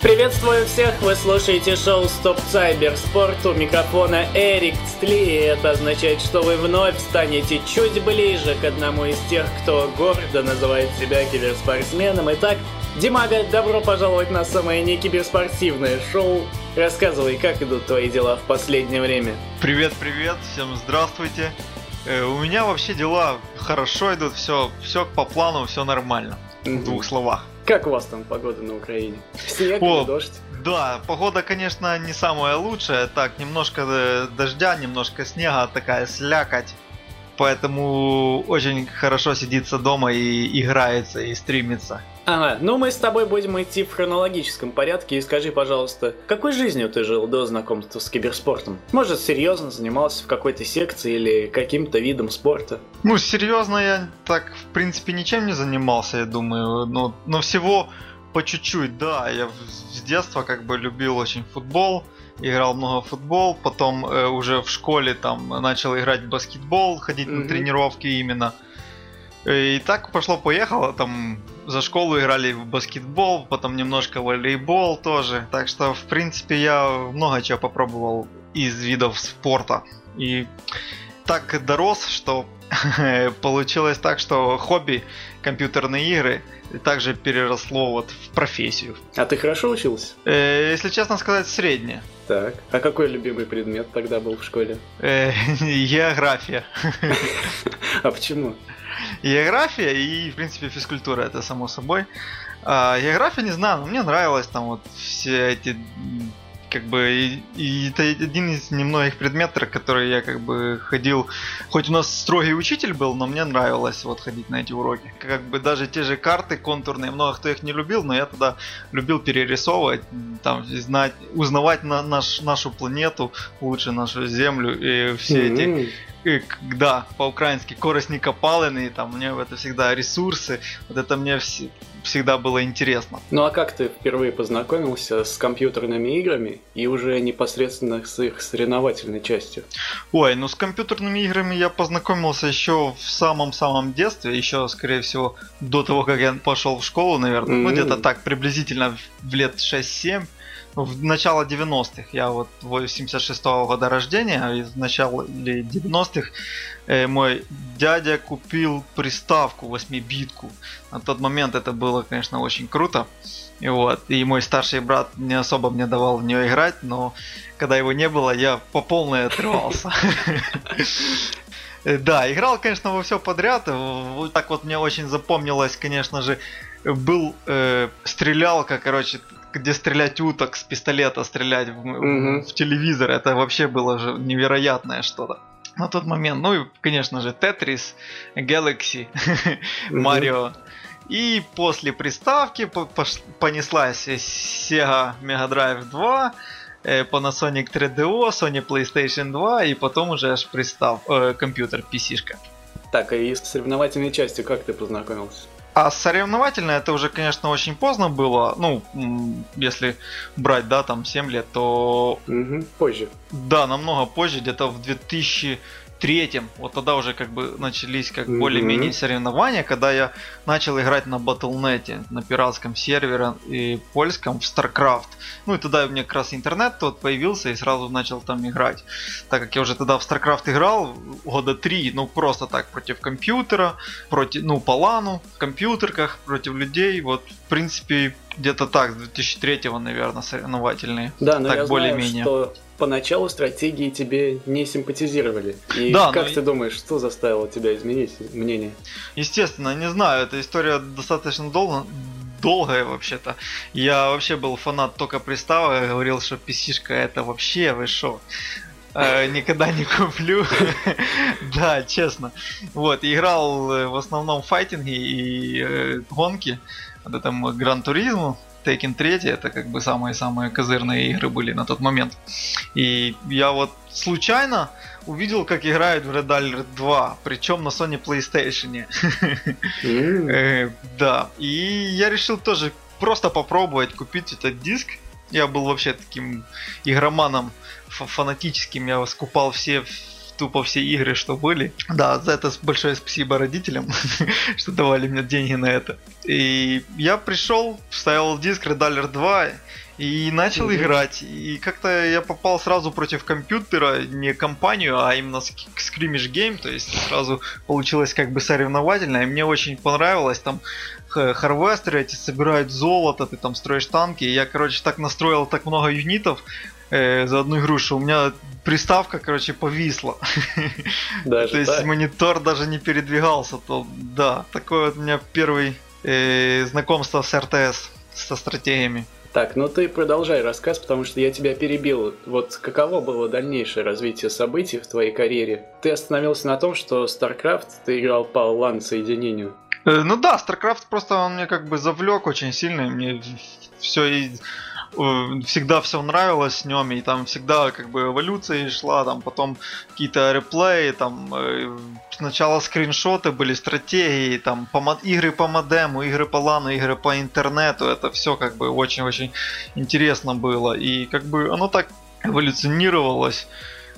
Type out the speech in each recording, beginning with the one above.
Приветствую всех, вы слушаете шоу Стоп Цайбер Спорт у микрофона Эрик Цтли, и это означает, что вы вновь станете чуть ближе к одному из тех, кто гордо называет себя киберспортсменом. Итак, Димага, добро пожаловать на самое не киберспортивное шоу. Рассказывай, как идут твои дела в последнее время. Привет, привет, всем здравствуйте. Э, у меня вообще дела хорошо идут, все, все по плану, все нормально. В двух словах. Как у вас там погода на Украине? Снег О, или дождь? Да, погода, конечно, не самая лучшая. Так, немножко э, дождя, немножко снега, такая слякоть. Поэтому очень хорошо сидится дома и играется, и стримится. Ага, ну мы с тобой будем идти в хронологическом порядке и скажи, пожалуйста, какой жизнью ты жил до знакомства с киберспортом? Может, серьезно занимался в какой-то секции или каким-то видом спорта? Ну, серьезно, я так, в принципе, ничем не занимался, я думаю. Но, но всего по чуть-чуть, да. Я с детства как бы любил очень футбол, играл много в футбол, потом э, уже в школе там начал играть в баскетбол, ходить Мгм. на тренировки именно. Э, И так пошло-поехало, там за школу играли в баскетбол, потом немножко волейбол тоже. Так что, в принципе, я много чего попробовал из видов спорта. И так дорос, что получилось так, что хобби компьютерные игры также переросло вот в профессию. А ты хорошо учился? Э, Если честно сказать, среднее. Так. А какой любимый предмет тогда был в школе? Э, География. А почему? География и, в принципе, физкультура, это само собой. А, география, не знаю, но мне нравилось там вот все эти как бы и, и это один из немногих предметов, которые я как бы ходил, хоть у нас строгий учитель был, но мне нравилось вот ходить на эти уроки. Как бы даже те же карты контурные, много кто их не любил, но я тогда любил перерисовывать, там знать, узнавать на наш, нашу планету, лучше нашу Землю и все эти К- да, по-украински коростни копалины, там мне это всегда ресурсы, вот это мне вс- всегда было интересно. Ну а как ты впервые познакомился с компьютерными играми и уже непосредственно с их соревновательной частью? Ой, ну с компьютерными играми я познакомился еще в самом-самом детстве, еще, скорее всего, до того, как я пошел в школу, наверное, ну М. где-то так, приблизительно в лет 6-7, ну, в начало 90-х, я вот 86-го года рождения, и в начале 90-х э, мой дядя купил приставку 8-битку. На тот момент это было, конечно, очень круто. И вот, и мой старший брат не особо мне давал в нее играть, но когда его не было, я по полной отрывался. Да, играл, конечно, во все подряд. Так вот мне очень запомнилось, конечно же, был э, стрелялка, короче, где стрелять уток с пистолета, стрелять в, Мгм. в телевизор. Это вообще было же невероятное что-то. На тот момент, ну и, конечно же, Тетрис, Galaxy. Марио. И после приставки понеслась Sega Mega Drive 2, э, Panasonic 3DO, Sony PlayStation 2 и потом уже аж пристав, э, компьютер, PC-шка. Так, и с соревновательной частью как ты познакомился? А соревновательно это уже, конечно, очень поздно было. Ну, если брать, да, там 7 лет, то Мгм, Позже. да, намного позже, где-то в 2003 вот тогда уже как бы начались как Мгм. более-менее соревнования, когда я начал играть на Battle.net, на пиратском сервере и польском в StarCraft. Ну и тогда у меня как раз интернет тот появился и сразу начал там играть. Так как я уже тогда в StarCraft играл года три, ну просто так против компьютера, против, ну по лану, в компьютерках, против людей, вот в принципе где-то так, с 2003 наверное, соревновательные. Да, но Так, я знаю, более-менее. что поначалу стратегии тебе не симпатизировали. И Да, как но- ты думаешь, что заставило тебя изменить мнение? Естественно, не знаю, эта история достаточно долго, долгая вообще-то. Я вообще был фанат только приставок, я говорил, что PC-шка это вообще, вы шо? Э, Никогда не куплю. Да, честно. Вот, играл э, в основном файтинги и э, гонки. Вот это Гран Туризму, Tekken 3, это как бы самые-самые козырные игры были на тот момент. И я вот случайно увидел, как играют в Red Alert 2, причем на Sony PlayStation. Э, Да, и я решил тоже просто попробовать купить этот диск. Я был вообще таким игроманом фа- фанатическим, я скупал все тупо все игры, что были. Да, за это большое спасибо родителям, что давали мне деньги на это. И я пришел, вставил диск Red 2, и начал mm-hmm. играть. И как-то я попал сразу против компьютера, не компанию, а именно skirmish game. То есть сразу получилось как бы соревновательно. И мне очень понравилось. Там харвестеры эти собирают золото, ты там строишь танки. Я, короче, так настроил так много юнитов э, за одну игру, что у меня приставка, короче, повисла. Даже То есть так? монитор даже не передвигался. То да, такое вот у меня первый э, знакомство с РТС, со стратегиями. Так, ну ты продолжай рассказ, потому что я тебя перебил. Вот каково было дальнейшее развитие событий в твоей карьере? Ты остановился на том, что StarCraft ты играл по LAN-соединению. Э, ну да, StarCraft просто он мне как бы завлек очень сильно. Мне все и всегда все нравилось с нем, и там всегда как бы эволюция шла, там потом какие-то реплеи, там э, сначала скриншоты были, стратегии, там по, игры по модему, игры по лану, игры по интернету, это все как бы очень-очень интересно было, и как бы оно так эволюционировалось,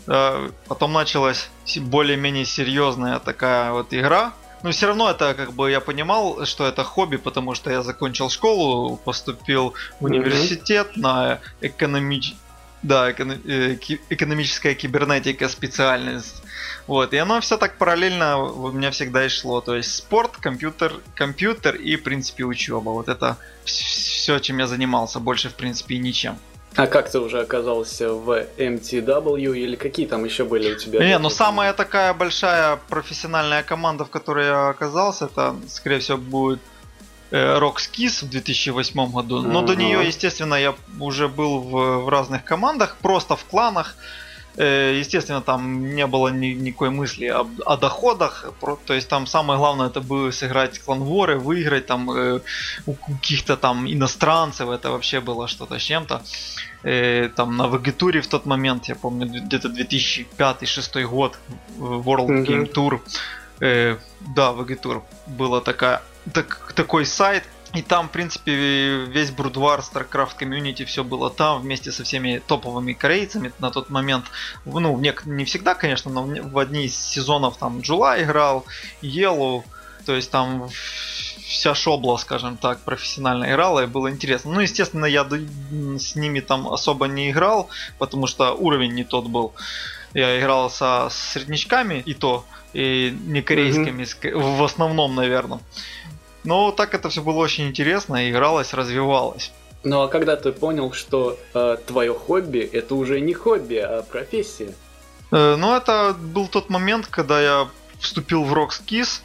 э, потом началась более-менее серьезная такая вот игра, но все равно это как бы я понимал, что это хобби, потому что я закончил школу, поступил в университет mm-hmm. на экономич... да, э, экономическая кибернетика специальность. Вот, и оно все так параллельно у меня всегда и шло. То есть спорт, компьютер, компьютер и, в принципе, учеба. Вот это все, чем я занимался, больше, в принципе, и ничем. А как ты уже оказался в MTW или какие там еще были у тебя? Не, ну самая такая большая профессиональная команда, в которой я оказался, это, скорее всего, будет э, Rockskis в 2008 году. Но uh-huh. до нее, естественно, я уже был в, в разных командах, просто в кланах. Э, естественно, там не было ни, никакой мысли о, о доходах. То есть там самое главное это было сыграть кланворы, выиграть там э, у каких-то там иностранцев. Это вообще было что-то с чем-то. Э, там на Вегетуре в тот момент, я помню, где-то 2005-2006 год, World mm-hmm. Game Tour. Э, да, Вегетур была такая, так, такой сайт, и там, в принципе, весь Брудвар, StarCraft Community, все было там, вместе со всеми топовыми корейцами на тот момент. Ну, не, не всегда, конечно, но в одни из сезонов там Джула играл, Yellow, то есть там вся шобла, скажем так, профессионально играла, и было интересно. Ну, естественно, я с ними там особо не играл, потому что уровень не тот был. Я играл со среднячками, и то, и не корейскими, mm-hmm. в основном, наверное. Но так это все было очень интересно, игралось, развивалось. Ну а когда ты понял, что э, твое хобби это уже не хобби, а профессия? Э, ну, это был тот момент, когда я вступил в Rockskis.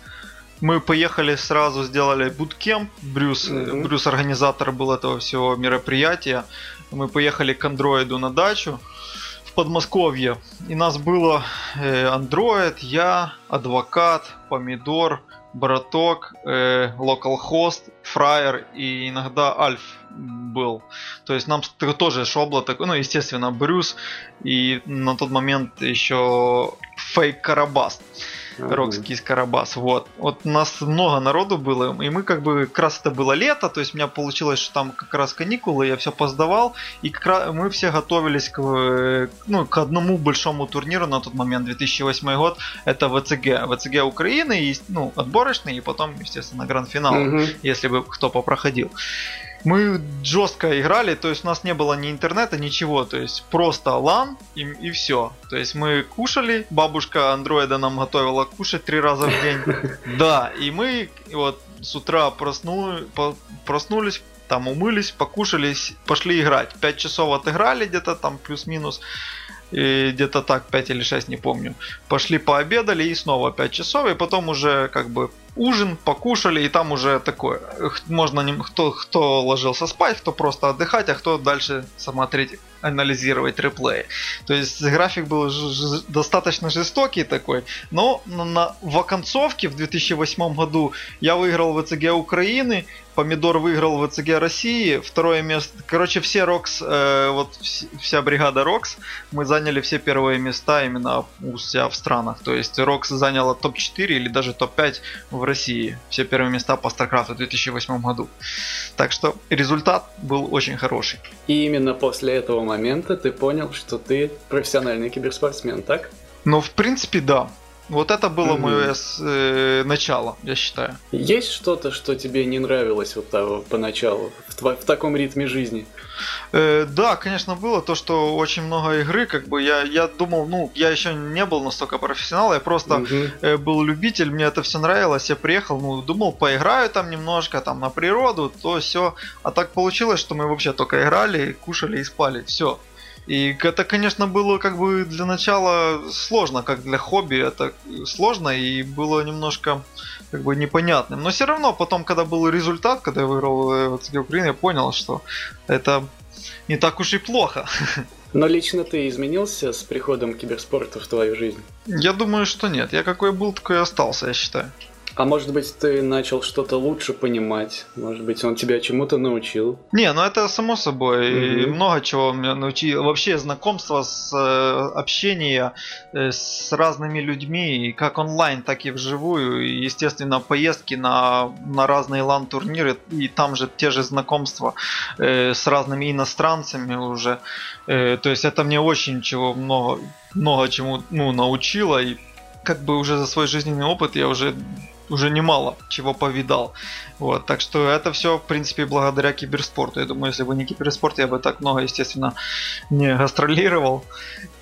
Мы поехали сразу, сделали буткемп. Брюс, mm-hmm. Брюс организатор был этого всего мероприятия. Мы поехали к андроиду на дачу в Подмосковье. И нас было э, андроид, я, адвокат, помидор, браток, э, localhost, фраер и иногда альф был. То есть нам тоже шобло такой, ну, естественно, Брюс и на тот момент еще фейк Карабас. Рокский Карабас. Вот. Вот у нас много народу было, и мы как бы как раз это было лето, то есть у меня получилось, что там как раз каникулы, я все поздавал, и как раз мы все готовились к, э, ну, к одному большому турниру на тот момент, 2008 год, это ВЦГ. ВЦГ Украины, и, ну, отборочный, и потом, естественно, гранд-финал, угу. если бы кто попроходил мы жестко играли, то есть у нас не было ни интернета, ничего, то есть просто лан и, и все. То есть мы кушали, бабушка андроида нам готовила кушать три раза в день. Да, и мы вот с утра проснули, проснулись, там умылись, покушались, пошли играть. Пять часов отыграли где-то там плюс-минус где-то так 5 или 6, не помню. Пошли пообедали и снова 5 часов, и потом уже как бы ужин, покушали, и там уже такое. Можно кто, кто ложился спать, кто просто отдыхать, а кто дальше смотреть, анализировать реплеи. То есть график был достаточно жестокий такой, но на, в оконцовке в 2008 году я выиграл WCG Украины, Помидор выиграл WCG России, второе место. Короче, все Rox, э, вот вся бригада Rox, мы заняли все первые места именно у себя в странах. То есть Rox заняла топ-4 или даже топ-5 в России. Все первые места по StarCraft в 2008 году. Так что результат был очень хороший. И именно после этого момента ты понял, что ты профессиональный киберспортсмен, так? Ну, в принципе, да. Вот это было mm-hmm. мое э, начало, я считаю. Есть что-то, что тебе не нравилось вот того поначалу, в, таком ритме жизни? Э, да, конечно, было то, что очень много игры, как бы я, я думал, ну, я еще не был настолько профессионал, я просто mm-hmm. э, был любитель, мне это все нравилось, я приехал, ну, думал, поиграю там немножко, там, на природу, то все. А так получилось, что мы вообще только играли, кушали и спали, все. И это, конечно, было как бы для начала сложно, как для хобби это сложно и было немножко как бы непонятным. Но все равно потом, когда был результат, когда я выиграл в ЦГ Украины, я понял, что это не так уж и плохо. Но лично ты изменился с приходом киберспорта в твою жизнь? Я думаю, что нет. Я какой был, такой и остался, я считаю. А может быть, ты начал что-то лучше понимать? Может быть, он тебя чему-то научил? Не, ну это само собой. Mm-hmm. И много чего меня научил. Вообще знакомство с э, общение э, с разными людьми, как онлайн, так и вживую. И, естественно, поездки на, на разные лан-турниры, и там же те же знакомства э, с разными иностранцами уже. То есть это мне очень чего много, много чему ну, научило. И как бы уже за свой жизненный опыт я уже уже немало чего повидал. Вот, так что это все, в принципе, благодаря киберспорту. Я думаю, если бы не киберспорт, я бы так много, естественно, не гастролировал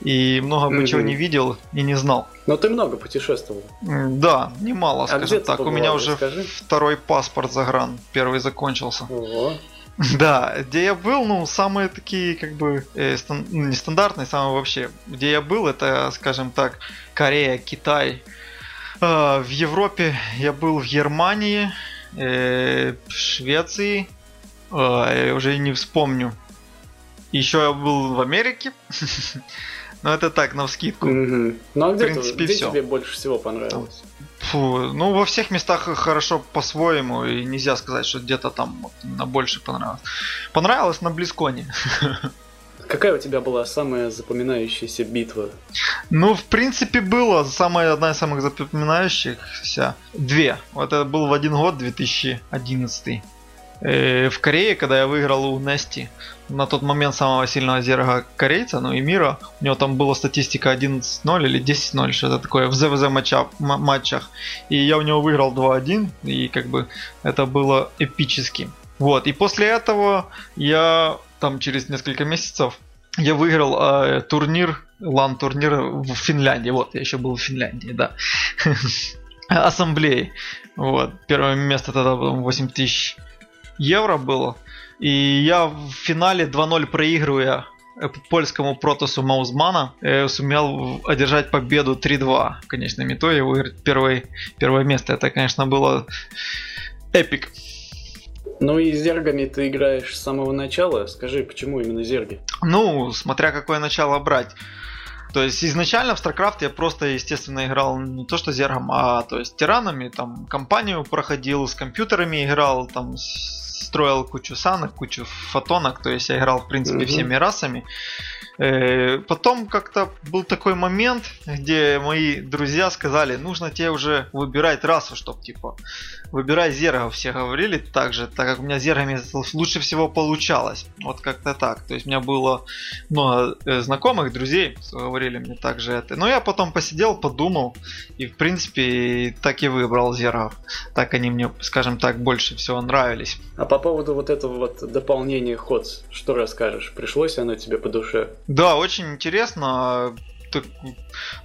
и много бы mm-hmm. чего не видел и не знал. Но ты много путешествовал. Да, немало, а скажем так. У меня уже Расскажи. второй паспорт загран, первый закончился. Ого. Да, где я был, ну, самые такие, как бы, э, стан- ну, нестандартные, самые вообще. Где я был, это, скажем так, Корея, Китай, в Европе я был в Германии, э, в Швеции, а, я уже не вспомню. Еще я был в Америке. Но это так, на вскидку. Ну а где, принципе, где тебе больше всего понравилось? Фу, ну во всех местах хорошо по-своему, и нельзя сказать, что где-то там вот, на больше понравилось. Понравилось на Близконе. Какая у тебя была самая запоминающаяся битва? Ну, в принципе, было самая одна из самых запоминающихся. Две. Это был в один год, 2011. Э, в Корее, когда я выиграл у Нести, на тот момент самого сильного зерга корейца, ну и мира, у него там была статистика 11-0 или 10-0, что-то такое в ЗВЗ матча, матчах. И я у него выиграл 2-1, и как бы это было эпически. Вот, и после этого я там через несколько месяцев я выиграл э, турнир, лан-турнир в Финляндии. Вот, я еще был в Финляндии, да. Ассамблеи. Вот. Первое место тогда было 8 тысяч евро было. И я в финале 2-0 проигрывая э, польскому протосу Маузмана э, сумел одержать победу 3-2 в конечном итоге, выиграть первое, первое место. Это, конечно, было эпик. Ну и зергами ты играешь с самого начала. Скажи, почему именно зерги? Ну, смотря какое начало брать. То есть изначально в StarCraft я просто, естественно, играл не то что зергом, а то есть тиранами, там компанию проходил, с компьютерами играл, там строил кучу санок, кучу фотонок, то есть я играл в принципе всеми расами. Э, потом как-то был такой момент, где мои друзья сказали, нужно тебе уже выбирать расу, чтоб типа выбирай зергов, все говорили так же, так как у меня зергами лучше всего получалось. Вот как-то так. То есть у меня было много э, знакомых, друзей, говорили мне также это. Но я потом посидел, подумал, и в принципе так и выбрал зергов. Так они мне, скажем так, больше всего нравились. А по поводу вот этого вот дополнения ход, что расскажешь? Пришлось оно тебе по душе? Да, очень интересно. Так,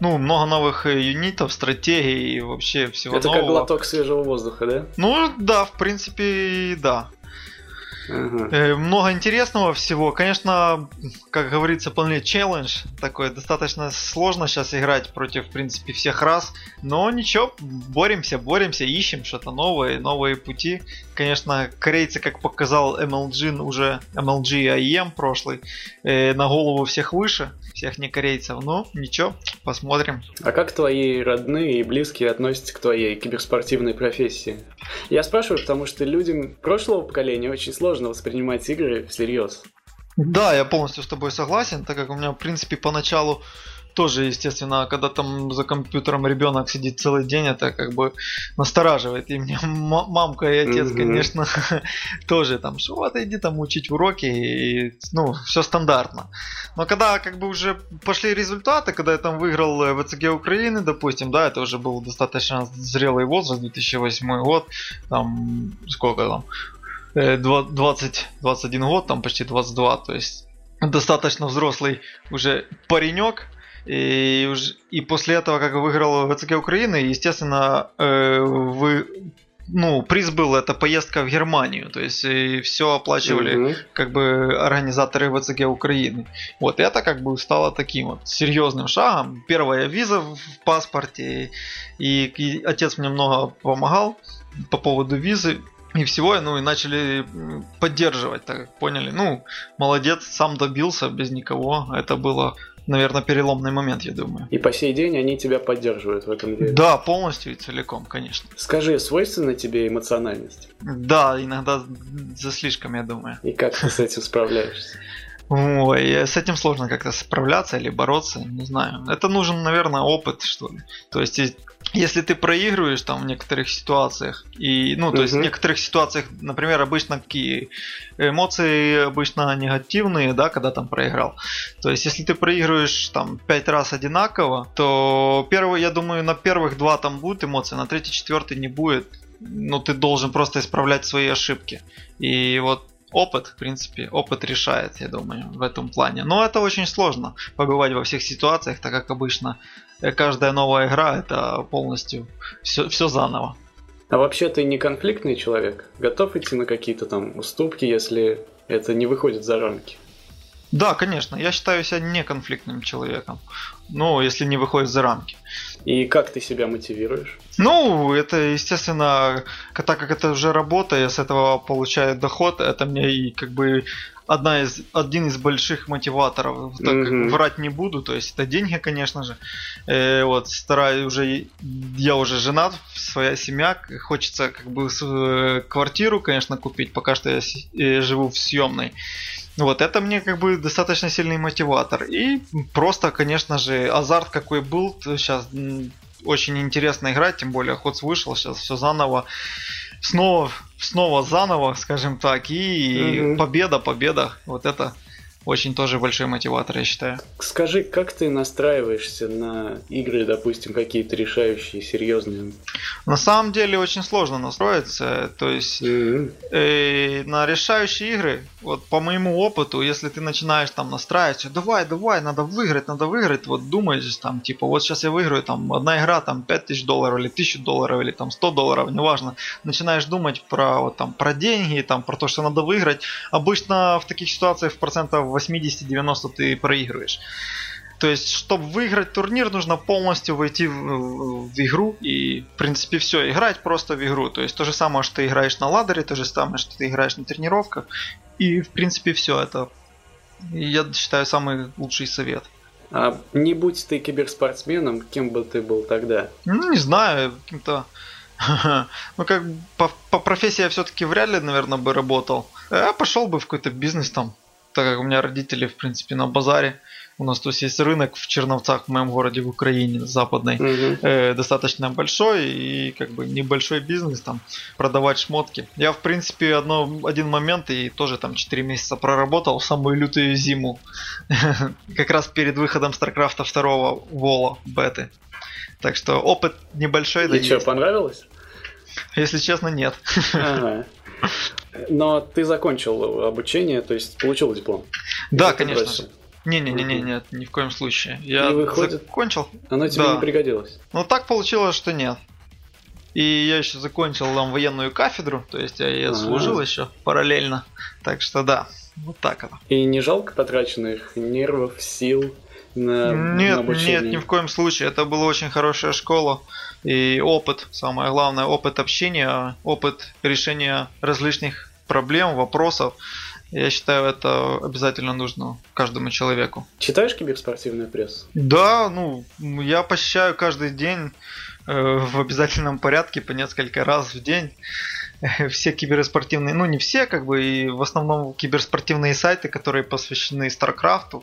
ну, много новых юнитов, стратегий и вообще всего Это нового. как глоток свежего воздуха, да? Ну, да, в принципе, да. Ага. Много интересного всего. Конечно, как говорится, полный челлендж. Такой достаточно сложно сейчас играть против, в принципе, всех раз. Но ничего, боремся, боремся, ищем что-то новое, новые пути. Конечно, корейцы, как показал MLG уже, MLG IEM прошлый, э, на голову всех выше, всех не корейцев. Ну, ничего, посмотрим. А как твои родные и близкие относятся к твоей киберспортивной профессии? Я спрашиваю, потому что людям прошлого поколения очень сложно воспринимать игры всерьез. Да, я полностью с тобой согласен, так как у меня, в принципе, поначалу тоже, естественно, когда там за компьютером ребенок сидит целый день, это как бы настораживает. И мне мамка и отец, mm-hmm. конечно, тоже там, что вот иди там учить уроки, и, ну, все стандартно. Но когда как бы уже пошли результаты, когда я там выиграл э, ВЦГ Украины, допустим, да, это уже был достаточно зрелый возраст, 2008 год, там, сколько там, 20, э, 21 год, там почти 22, то есть достаточно взрослый уже паренек, и, и после этого, как выиграл ВЦГ Украины, естественно, э, вы, ну, приз был это поездка в Германию, то есть и все оплачивали угу. как бы организаторы ВЦГ Украины. Вот это как бы стало таким вот серьезным шагом. Первая виза в паспорте, и, и отец мне много помогал по поводу визы и всего, ну и начали поддерживать, так как поняли, ну, молодец, сам добился без никого, это было наверное, переломный момент, я думаю. И по сей день они тебя поддерживают в этом деле? Да, полностью и целиком, конечно. Скажи, свойственна тебе эмоциональность? Да, иногда за слишком, я думаю. И как ты с этим справляешься? Ой, с этим сложно как-то справляться или бороться, не знаю. Это нужен, наверное, опыт, что ли. То есть если ты проигрываешь там в некоторых ситуациях, и, ну, то uh-huh. есть в некоторых ситуациях, например, обычно какие эмоции обычно негативные, да, когда там проиграл. То есть если ты проигрываешь там пять раз одинаково, то первый, я думаю, на первых два там будут эмоции, на третий, четвертый не будет. Ну, ты должен просто исправлять свои ошибки. И вот опыт, в принципе, опыт решает, я думаю, в этом плане. Но это очень сложно побывать во всех ситуациях, так как обычно каждая новая игра это полностью все, все заново. А вообще ты не конфликтный человек? Готов идти на какие-то там уступки, если это не выходит за рамки? Да, конечно, я считаю себя неконфликтным человеком. Ну, если не выходит за рамки. И как ты себя мотивируешь? Ну, это, естественно, так как это уже работа, я с этого получаю доход, это мне и как бы одна из, один из больших мотиваторов. Так mm-hmm. врать не буду, то есть это деньги, конечно же. Э, вот, стараюсь уже, я уже женат, своя семья, хочется как бы э, квартиру, конечно, купить, пока что я э, живу в съемной. Вот, это мне как бы достаточно сильный мотиватор. И просто, конечно же, азарт какой был, сейчас очень интересно играть, тем более Ходс вышел, сейчас все заново снова, снова заново, скажем так, и угу. победа, победа. Вот это очень тоже большой мотиватор, я считаю. Скажи, как ты настраиваешься на игры, допустим, какие-то решающие, серьезные? На самом деле очень сложно настроиться. То есть mm-hmm. э, на решающие игры, вот по моему опыту, если ты начинаешь там настраиваться, давай, давай, надо выиграть, надо выиграть, вот думаешь там, типа, вот сейчас я выиграю, там, одна игра, там, 5000 долларов, или 1000 долларов, или там 100 долларов, неважно. Начинаешь думать про, вот, там, про деньги, там, про то, что надо выиграть. Обычно в таких ситуациях в процентов 80-90 ты проигрываешь. То есть, чтобы выиграть турнир, нужно полностью войти в, в игру и, в принципе, все, играть просто в игру. То есть, то же самое, что ты играешь на ладере, то же самое, что ты играешь на тренировках. И, в принципе, все. Это, я считаю, самый лучший совет. А не будь ты киберспортсменом, кем бы ты был тогда? Ну, не знаю, каким-то... Ну, как по, по профессии я все-таки вряд ли, наверное, бы работал. Я пошел бы в какой-то бизнес там, так как у меня родители, в принципе, на базаре. У нас тут есть рынок в Черновцах, в моем городе, в Украине, западной, угу. э, достаточно большой и как бы небольшой бизнес там, продавать шмотки. Я, в принципе, одно, один момент и тоже там 4 месяца проработал, самую лютую зиму, как раз перед выходом StarCraft 2 Вола беты. Так что опыт небольшой. И да что, понравилось? Если честно, нет. Ага. Но ты закончил обучение, то есть получил диплом. Да, конечно. Не-не-не, нет, ни в коем случае. Я выходит, закончил. Оно тебе да. не пригодилось. Ну так получилось, что нет. И я еще закончил там военную кафедру, то есть я и служил еще параллельно. Так что да, вот так это. И не жалко потраченных нервов, сил на, нет, на обучение? Нет, ни в коем случае. Это была очень хорошая школа. И опыт, самое главное, опыт общения, опыт решения различных проблем, вопросов. Я считаю, это обязательно нужно каждому человеку. Читаешь киберспортивную прессу? Да, ну, я посещаю каждый день э, в обязательном порядке по несколько раз в день. Все киберспортивные, ну не все, как бы, и в основном киберспортивные сайты, которые посвящены StarCraft,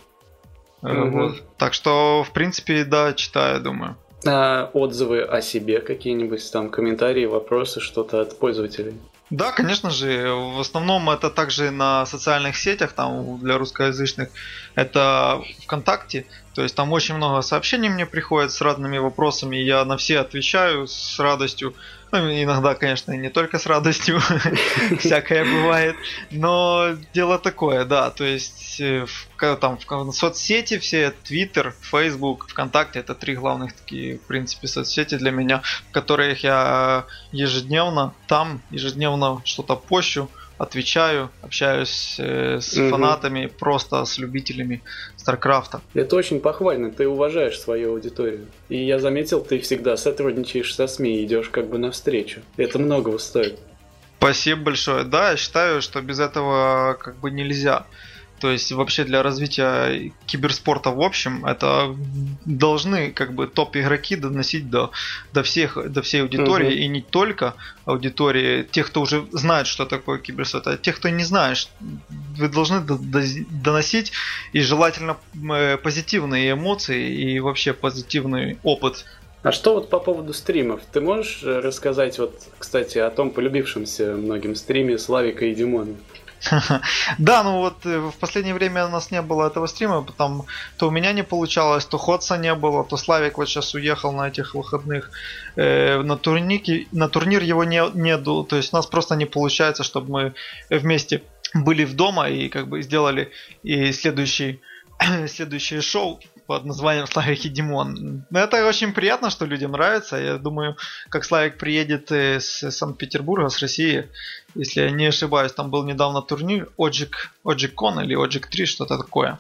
Угу. Вот. Так что, в принципе, да, читаю, думаю. А отзывы о себе какие-нибудь, там комментарии, вопросы, что-то от пользователей? Да, конечно же. В основном это также на социальных сетях, там для русскоязычных. Это ВКонтакте. То есть там очень много сообщений мне приходят с разными вопросами. Я на все отвечаю с радостью. Иногда, конечно, не только с радостью, всякое бывает. Но дело такое, да. То есть э, там в соцсети все, Twitter, Facebook, ВКонтакте, это три главных такие, в принципе, соцсети для меня, в которых я ежедневно там, ежедневно что-то пощу отвечаю, общаюсь э, с угу. фанатами, просто с любителями Старкрафта. Это очень похвально, ты уважаешь свою аудиторию. И я заметил, ты всегда сотрудничаешь со СМИ, идешь как бы навстречу. Это многого стоит. Спасибо большое. Да, я считаю, что без этого как бы нельзя. То есть вообще для развития киберспорта в общем это должны как бы топ игроки доносить до, до всех до всей аудитории угу. и не только аудитории тех, кто уже знает, что такое киберспорт, а тех, кто не знает, вы должны доносить и желательно э, позитивные эмоции и вообще позитивный опыт а что вот по поводу стримов? Ты можешь рассказать вот, кстати, о том полюбившемся многим стриме Славика и Димона? Да, ну вот э, в последнее время у нас не было этого стрима, потому то у меня не получалось, то Ходса не было, то Славик вот сейчас уехал на этих выходных э, на турники, на турнир его не нету, то есть у нас просто не получается, чтобы мы вместе были в дома и как бы сделали и следующий следующее шоу под названием Славик и Димон. Это очень приятно, что людям нравится. Я думаю, как Славик приедет из Санкт-Петербурга, с России, если я не ошибаюсь, там был недавно турнир Оджик, Оджикон или Оджик 3, что-то такое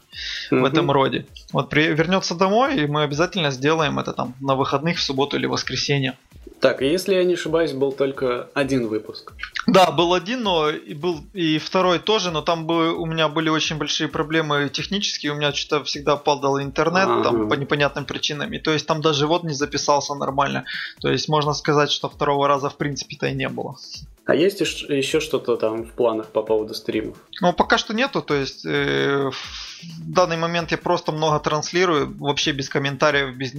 mm-hmm. в этом роде. Вот при, вернется домой, и мы обязательно сделаем это там на выходных, в субботу или воскресенье. Так, если я не ошибаюсь, был только один выпуск. Да, был один, но и был и второй тоже, но там бы у меня были очень большие проблемы технические, у меня что-то всегда падал интернет ага. там по непонятным причинам, и то есть там даже вот не записался нормально. То есть можно сказать, что второго раза в принципе-то и не было. А есть еще что-то там в планах по поводу стримов? Ну, пока что нету, то есть э, в данный момент я просто много транслирую, вообще без комментариев, без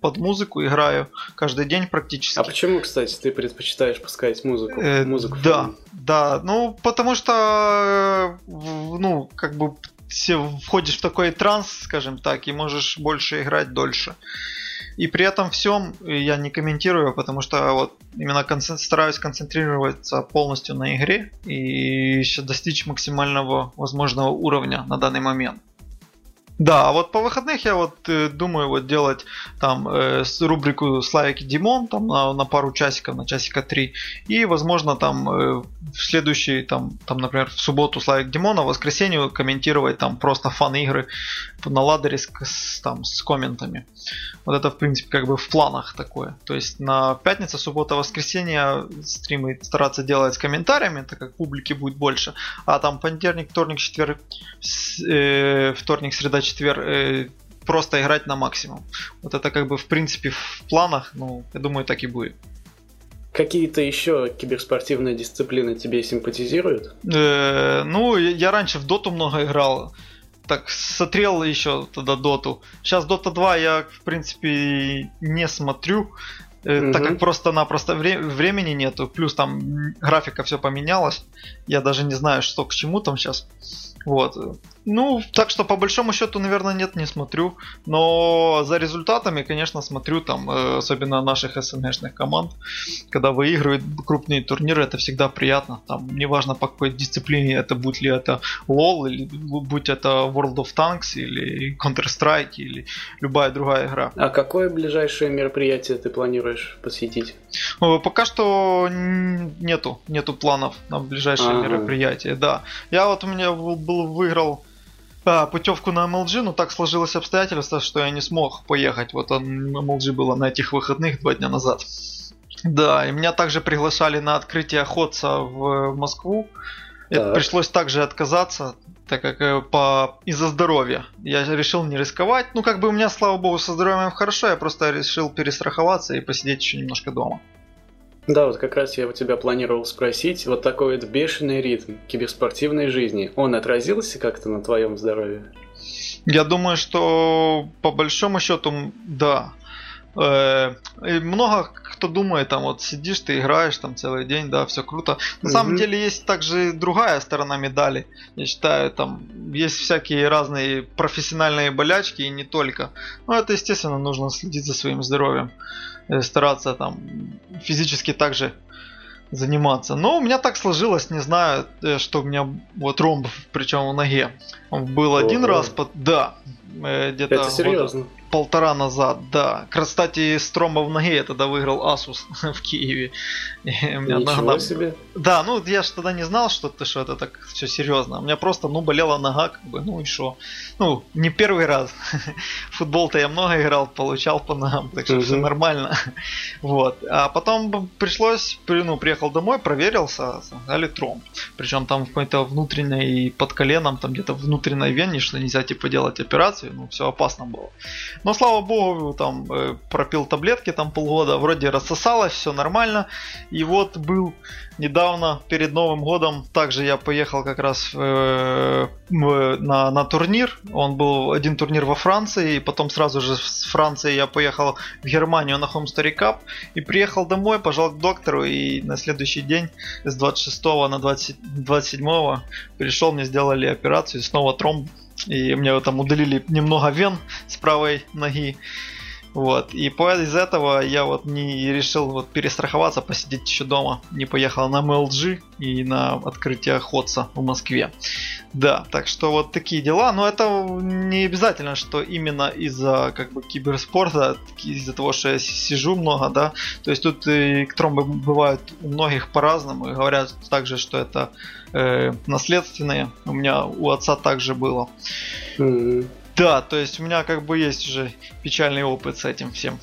под музыку играю каждый день практически. А почему, кстати, ты предпочитаешь пускать музыку? Э, музыку да, да, ну потому что, э, ну как бы входишь в такой транс, скажем так, и можешь больше играть дольше. И при этом всем я не комментирую, потому что вот именно концент... стараюсь концентрироваться полностью на игре и еще достичь максимального возможного уровня на данный момент. Да, а вот по выходных я вот э, думаю вот делать там э, рубрику Славик и Димон там на, на пару часиков, на часика три. И возможно там э, в следующий там, там, например, в субботу Славик Димон, а в воскресенье комментировать там просто фан игры на ладере с, с, там, с комментами. Вот это в принципе как бы в планах такое. То есть на пятница, суббота, воскресенье стримы стараться делать с комментариями, так как публики будет больше. А там понедельник, вторник, четверг, э, вторник, среда, четверг э, просто играть на максимум. Вот это как бы в принципе в планах, ну, я думаю, так и будет. Какие-то еще киберспортивные дисциплины тебе симпатизируют? Э, ну, я раньше в доту много играл. Так, смотрел еще тогда доту. Сейчас Дота 2 я, в принципе, не смотрю. Угу. Так как просто-напросто вре- времени нету, плюс там графика все поменялась, я даже не знаю, что к чему там сейчас. Вот. Ну, так что по большому счету, наверное, нет, не смотрю. Но за результатами, конечно, смотрю там, э, особенно наших СНГшных команд. Когда выигрывают крупные турниры, это всегда приятно. Там, неважно по какой дисциплине, это будет ли это LoL, или будь это World of Tanks, или Counter-Strike, или любая другая игра. А какое ближайшее мероприятие ты планируешь посетить? Э, пока что нету, нету планов на ближайшее ага. мероприятие, да. Я вот у меня был выиграл а, путевку на MLG, но так сложилось обстоятельство, что я не смог поехать. Вот он MLG было на этих выходных два дня назад. Да, и меня также приглашали на открытие охотца в Москву. Это пришлось также отказаться, так как э, по из-за здоровья. Я решил не рисковать. Ну, как бы у меня, слава богу, со здоровьем хорошо, я просто решил перестраховаться и посидеть еще немножко дома. Да, вот как раз я у тебя планировал спросить, вот такой вот бешеный ритм киберспортивной жизни, он отразился как-то на твоем здоровье? Я думаю, что по большому счету, да. Э, много кто думает, там вот сидишь, ты играешь там целый день, да, все круто. На mm-hmm. самом деле есть также другая сторона медали. Я считаю, там есть всякие разные профессиональные болячки и не только. Но это, естественно, нужно следить за своим здоровьем. Э, стараться там физически также заниматься. Но у меня так сложилось, не знаю, э, что у меня вот ромб, причем в ноге. Был Ого. один раз, под... да, где-то... Это серьезно? Года полтора назад, да. Кстати, Строма в ноге я тогда выиграл Asus в Киеве. Меня Ничего нога... себе. Да, ну я же тогда не знал, что ты что это так все серьезно. У меня просто, ну, болела нога, как бы, ну и что. Ну, не первый раз. Футбол-то я много играл, получал по ногам, так что все нормально. Вот. А потом пришлось, ну, приехал домой, проверился, сказали тромб. Причем там в какой-то внутренней, под коленом, там где-то внутренней вене, что нельзя типа делать операцию, ну, все опасно было. Но слава богу, там э, пропил таблетки там полгода, вроде рассосалось, все нормально. И вот был недавно, перед Новым годом, также я поехал как раз э, на, на турнир. Он был один турнир во Франции, и потом сразу же с Франции я поехал в Германию на Home Story Cup. И приехал домой, пожал к доктору, и на следующий день с 26 на 20, 27 пришел, мне сделали операцию, снова тромб и мне там удалили немного вен с правой ноги. Вот. И по из этого я вот не решил вот перестраховаться, посидеть еще дома. Не поехал на MLG и на открытие Ходса в Москве. Да, так что вот такие дела. Но это не обязательно, что именно из-за как бы киберспорта, из-за того, что я сижу много, да. То есть тут и тромбы бывают у многих по-разному. И говорят также, что это э, наследственные. У меня у отца также было. Mm-hmm. Да, то есть у меня как бы есть уже печальный опыт с этим всем.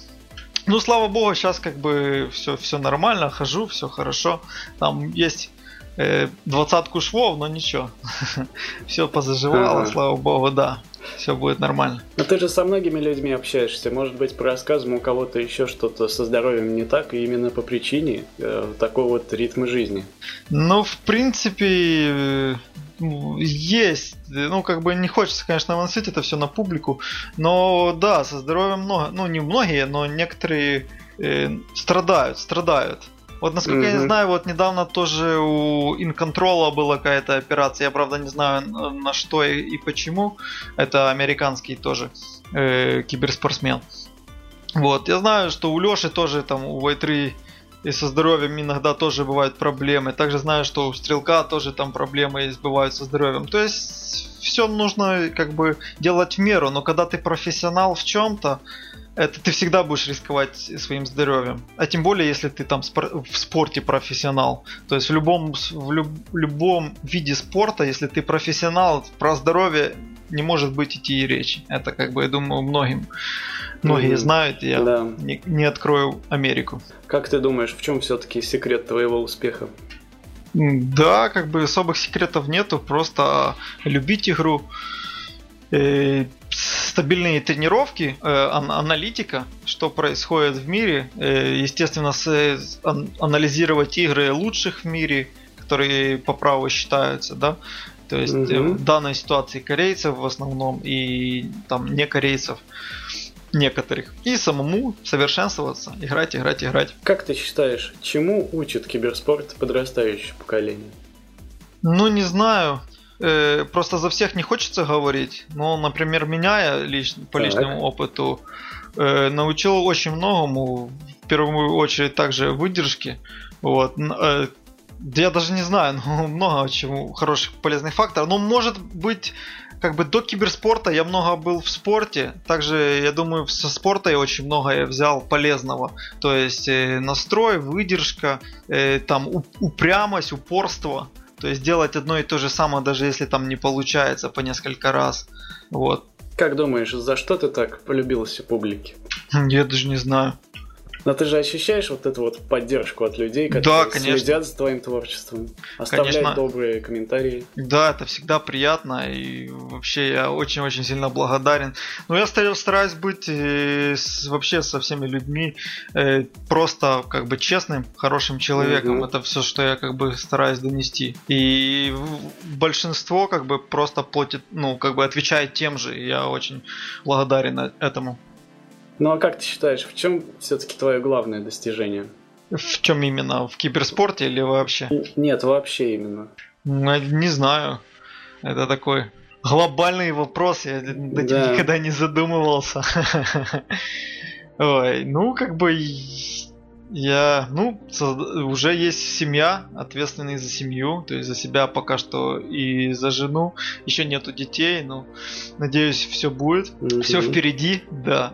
Ну, слава богу, сейчас как бы все, все нормально, хожу, все хорошо. Там есть э, двадцатку швов, но ничего. все позаживало, слава богу, да. Все будет нормально. Но ты же со многими людьми общаешься. Может быть, по рассказам у кого-то еще что-то со здоровьем не так, и именно по причине э, такого вот ритма жизни. Ну, в принципе, есть, ну, как бы не хочется, конечно, выносить это все на публику, но да, со здоровьем много, ну, не многие, но некоторые э, страдают, страдают. Вот, насколько mm-hmm. я не знаю, вот недавно тоже у Инконтрола была какая-то операция, я, правда, не знаю на что и, и почему. Это американский тоже э, киберспортсмен. Вот, я знаю, что у Лёши тоже там у Вайтри и со здоровьем иногда тоже бывают проблемы. Также знаю, что у стрелка тоже там проблемы есть, бывают со здоровьем. То есть все нужно как бы делать в меру, но когда ты профессионал в чем-то, это ты всегда будешь рисковать своим здоровьем. А тем более, если ты там в спорте профессионал. То есть в любом, в люб, любом виде спорта, если ты профессионал, про здоровье не может быть идти и речи. Это как бы, я думаю, многим многие mm-hmm. знают, я да. не, не открою Америку. Как ты думаешь, в чем все-таки секрет твоего успеха? Да, как бы особых секретов нету, просто любить игру, э, стабильные тренировки, э, аналитика, что происходит в мире, э, естественно, анализировать игры лучших в мире, которые по праву считаются, да, то есть угу. в данной ситуации корейцев в основном и там не корейцев некоторых. И самому совершенствоваться, играть, играть, играть. Как ты считаешь, чему учит киберспорт подрастающее поколение? Ну, не знаю. Э, просто за всех не хочется говорить. Но, например, меня я лич, по так. личному опыту э, научил очень многому. В первую очередь также выдержки. Вот. Э, я даже не знаю, но много чему хороших полезных факторов. Но может быть как бы до киберспорта я много был в спорте. Также, я думаю, со спорта я очень много я взял полезного. То есть э, настрой, выдержка, э, там упрямость, упорство. То есть делать одно и то же самое, даже если там не получается по несколько раз. Вот. Как думаешь, за что ты так полюбился публике? Я даже не знаю. Но ты же ощущаешь вот эту вот поддержку от людей, которые да, следят за твоим творчеством, оставляют конечно. добрые комментарии. Да, это всегда приятно, и вообще я очень-очень сильно благодарен. Но я стараюсь быть э, вообще со всеми людьми э, просто как бы честным, хорошим человеком. Угу. Это все, что я как бы стараюсь донести. И большинство как бы просто платит, ну, как бы отвечает тем же. И я очень благодарен этому. Ну а как ты считаешь, в чем все-таки твое главное достижение? В чем именно? В киберспорте или вообще? Нет, вообще именно. Не знаю. Это такой глобальный вопрос, я над да. никогда не задумывался. Ой, ну как бы я, ну, уже есть семья, ответственный за семью, то есть за себя пока что и за жену. Еще нету детей, но надеюсь, все будет. Все впереди, да.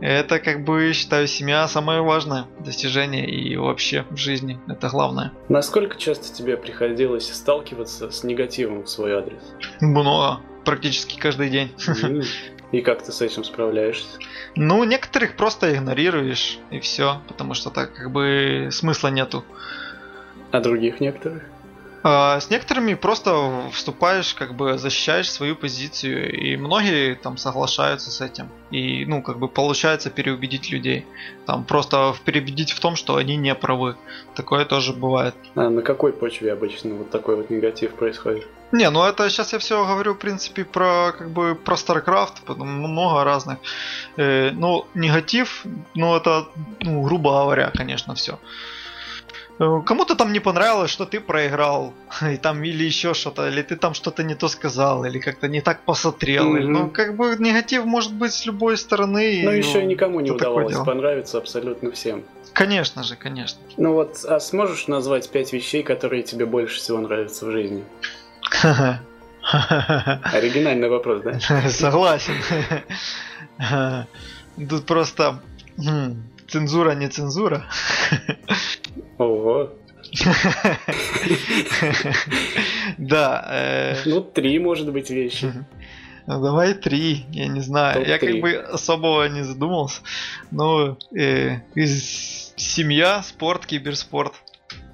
Это, как бы, считаю, семья самое важное достижение и вообще в жизни. Это главное. Насколько часто тебе приходилось сталкиваться с негативом в свой адрес? Много. Практически каждый день. И как ты с этим справляешься? Ну, некоторых просто игнорируешь, и все, потому что так как бы смысла нету. А других некоторых? А, с некоторыми просто вступаешь, как бы защищаешь свою позицию, и многие там соглашаются с этим. И, ну, как бы получается переубедить людей. Там просто переубедить в том, что они не правы. Такое тоже бывает. А на какой почве обычно вот такой вот негатив происходит? Не, ну это сейчас я все говорю, в принципе, про как бы про StarCraft, много разных. Э, ну, негатив, ну это, ну, грубо говоря, конечно, все. Э, кому-то там не понравилось, что ты проиграл, и там или еще что-то, или ты там что-то не то сказал, или как-то не так посмотрел. Mm-hmm. Ну, как бы негатив может быть с любой стороны. Ну, еще ну, никому не удавалось понравиться абсолютно всем. Конечно же, конечно. Ну вот, а сможешь назвать пять вещей, которые тебе больше всего нравятся в жизни? Оригинальный вопрос, да? Согласен. Тут просто цензура не цензура. Ого. Да. Э, ну, три, может быть, вещи. Ну, давай три, я не знаю. Я как бы особого не задумался. Но э, из семья, спорт, киберспорт.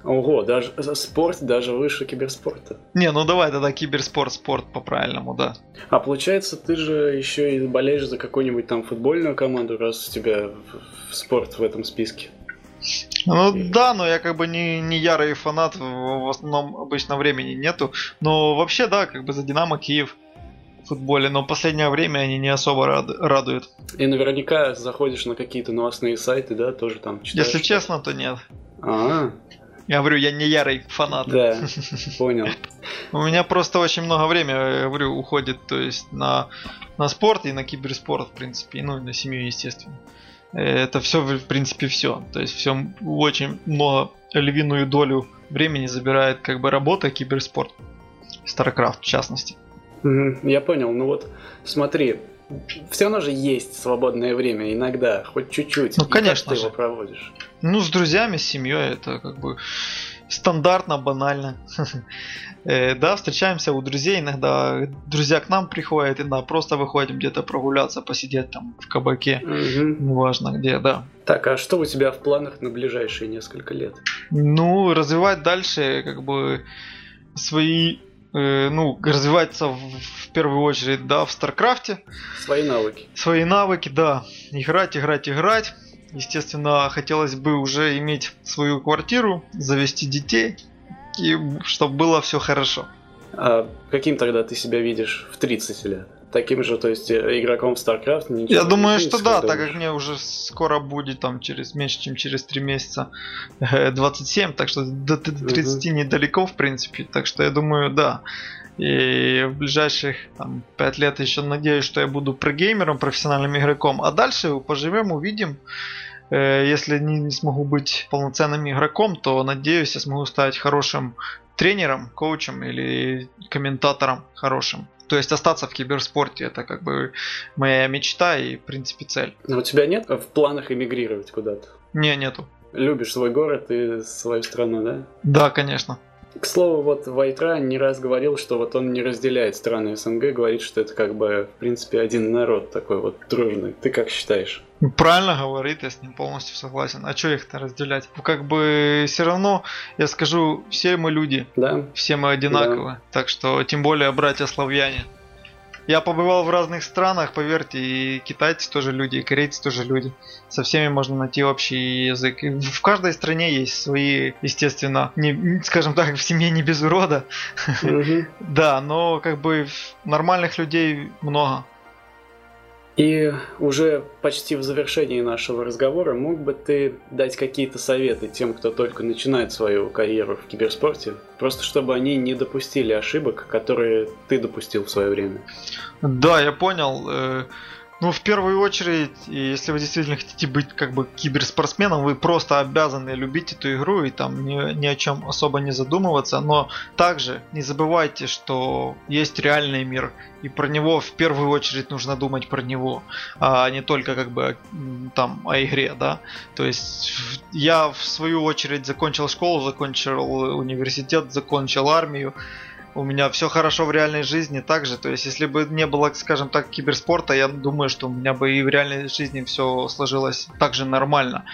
Ого, даже спорт даже выше киберспорта. Не, ну давай тогда киберспорт, спорт по-правильному, да. А получается, ты же еще и болеешь за какую-нибудь там футбольную команду, раз у тебя спорт в этом списке. Ну и... да, но я как бы не, не ярый фанат, в основном обычно времени нету. Но вообще, да, как бы за Динамо Киев в футболе, но в последнее время они не особо рад, радуют. И наверняка заходишь на какие-то новостные сайты, да, тоже там читаешь? Если честно, то нет. А, я говорю, я не ярый фанат. Да, понял. У меня просто очень много времени, я говорю, уходит, то есть на, на спорт и на киберспорт, в принципе, ну и на семью, естественно. Это все, в принципе, все. То есть все очень много, львиную долю времени забирает как бы работа, киберспорт. StarCraft в частности. я понял. Ну вот, смотри, все равно же есть свободное время иногда, хоть чуть-чуть. Ну, конечно. как ты его проводишь? Ну, с друзьями, с семьей, это как бы стандартно, банально. Э, да, встречаемся у друзей, иногда друзья к нам приходят, иногда просто выходим где-то прогуляться, посидеть там в кабаке, неважно где, да. Так, а что у тебя в планах на ближайшие несколько лет? Ну, развивать дальше, как бы, свои Э, ну, развиваться в, в первую очередь, да, в StarCraft е. Свои навыки. Свои навыки, да. Играть, играть, играть. Естественно, хотелось бы уже иметь свою квартиру, завести детей, и чтобы было все хорошо. А каким тогда ты себя видишь в 30 лет? таким же, то есть э, игроком в StarCraft? Ничего Я думаю, что да, так как мне уже скоро будет там через меньше, чем через 3 месяца 27, э, так что до 30 угу. недалеко, в принципе. Так что я думаю, да. И в ближайших там, 5 лет еще надеюсь, что я буду прогеймером, профессиональным игроком. А дальше поживем, увидим. Э, если не, не смогу быть полноценным игроком, то надеюсь, я смогу стать хорошим тренером, коучем или комментатором хорошим. То есть остаться в киберспорте это как бы моя мечта и, в принципе, цель. Но у тебя нет в планах эмигрировать куда-то? Не, нету. Любишь свой город и свою страну, да? Да, конечно. К слову, вот Вайтра не раз говорил, что вот он не разделяет страны СНГ, говорит, что это как бы, в принципе, один народ такой вот дружный. Ты как считаешь? Правильно говорит, я с ним полностью согласен. А что их-то разделять? Как бы все равно, я скажу, все мы люди. Да. Все мы одинаковы. Да. Так что, тем более, братья славяне. Я побывал в разных странах, поверьте, и китайцы тоже люди, и корейцы тоже люди. Со всеми можно найти общий язык. И в каждой стране есть свои, естественно, не, скажем так, в семье не без урода. Да, но как бы нормальных людей много. И уже почти в завершении нашего разговора мог бы ты дать какие-то советы тем, кто только начинает свою карьеру в киберспорте, просто чтобы они не допустили ошибок, которые ты допустил в свое время? Да, я понял. Ну, в первую очередь, если вы действительно хотите быть как бы киберспортсменом, вы просто обязаны любить эту игру и там ни, ни о чем особо не задумываться. Но также не забывайте, что есть реальный мир, и про него в первую очередь нужно думать про него, а не только как бы там о игре, да. То есть я в свою очередь закончил школу, закончил университет, закончил армию у меня все хорошо в реальной жизни также. То есть, если бы не было, скажем так, киберспорта, я думаю, что у меня бы и в реальной жизни все сложилось также нормально.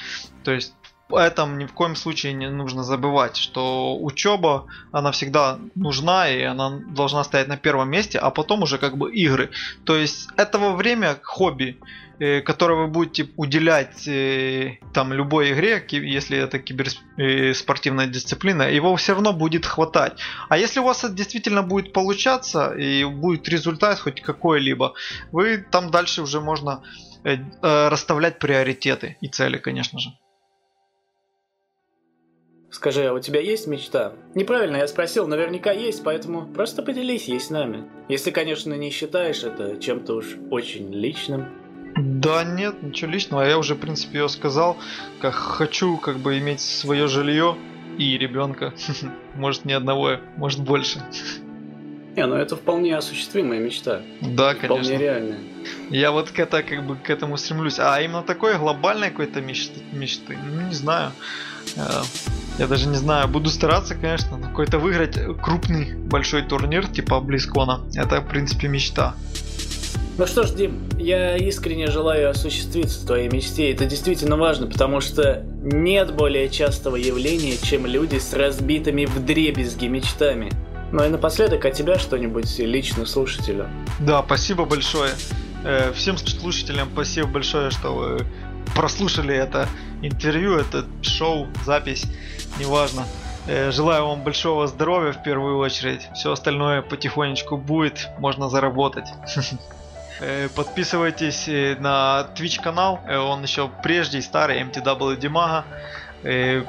То есть, этом ни в коем случае не нужно забывать, что учеба, она всегда нужна и она должна стоять на первом месте, а потом уже как бы игры. То есть этого время хобби Э, которое вы будете уделять э, там любой игре, если это киберспортивная э, дисциплина, его все равно будет хватать. А если у вас это действительно будет получаться и будет результат хоть какой-либо, вы там дальше уже можно расставлять приоритеты и цели, конечно же. Скажи, а у тебя есть мечта? Неправильно, я спросил, наверняка есть, поэтому просто поделись ей с нами. Если, конечно, не считаешь это чем-то уж очень личным. Да нет, ничего личного. Я уже, в принципе, ее сказал. Как хочу, как бы иметь свое жилье и ребенка. Может не одного, может больше. Не, ну это вполне осуществимая мечта. Да, конечно. Вполне реальная. Я вот к, это, как бы, к этому стремлюсь. А именно такой глобальной какой-то мечты, мечты, ну не знаю. Э, я даже не знаю, буду стараться, конечно, но какой-то выиграть крупный большой турнир типа Близкона. Это, в принципе, мечта. Ну что ж, Дим, я искренне желаю осуществиться твоей мечте. Это действительно важно, потому что нет более частого явления, чем люди с разбитыми в дребезги мечтами. Ну и напоследок от тебя что-нибудь лично слушателю. Да, спасибо большое. Э, всем слушателям спасибо большое, что вы прослушали это интервью, это шоу, запись, неважно. Э, желаю вам большого здоровья в первую очередь. Все остальное потихонечку будет, можно заработать. Э, подписывайтесь на Twitch канал, он еще прежде старый MTW Dimaga.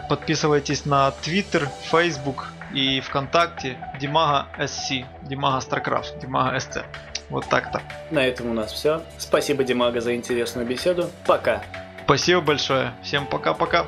Подписывайтесь на Twitter, Facebook и ВКонтакте Dimaga SC, Dimaga StarCraft, Dimaga SC. Вот так-то. На этом у нас все. Спасибо, Димага, за интересную беседу. Пока. Спасибо большое. Всем пока-пока.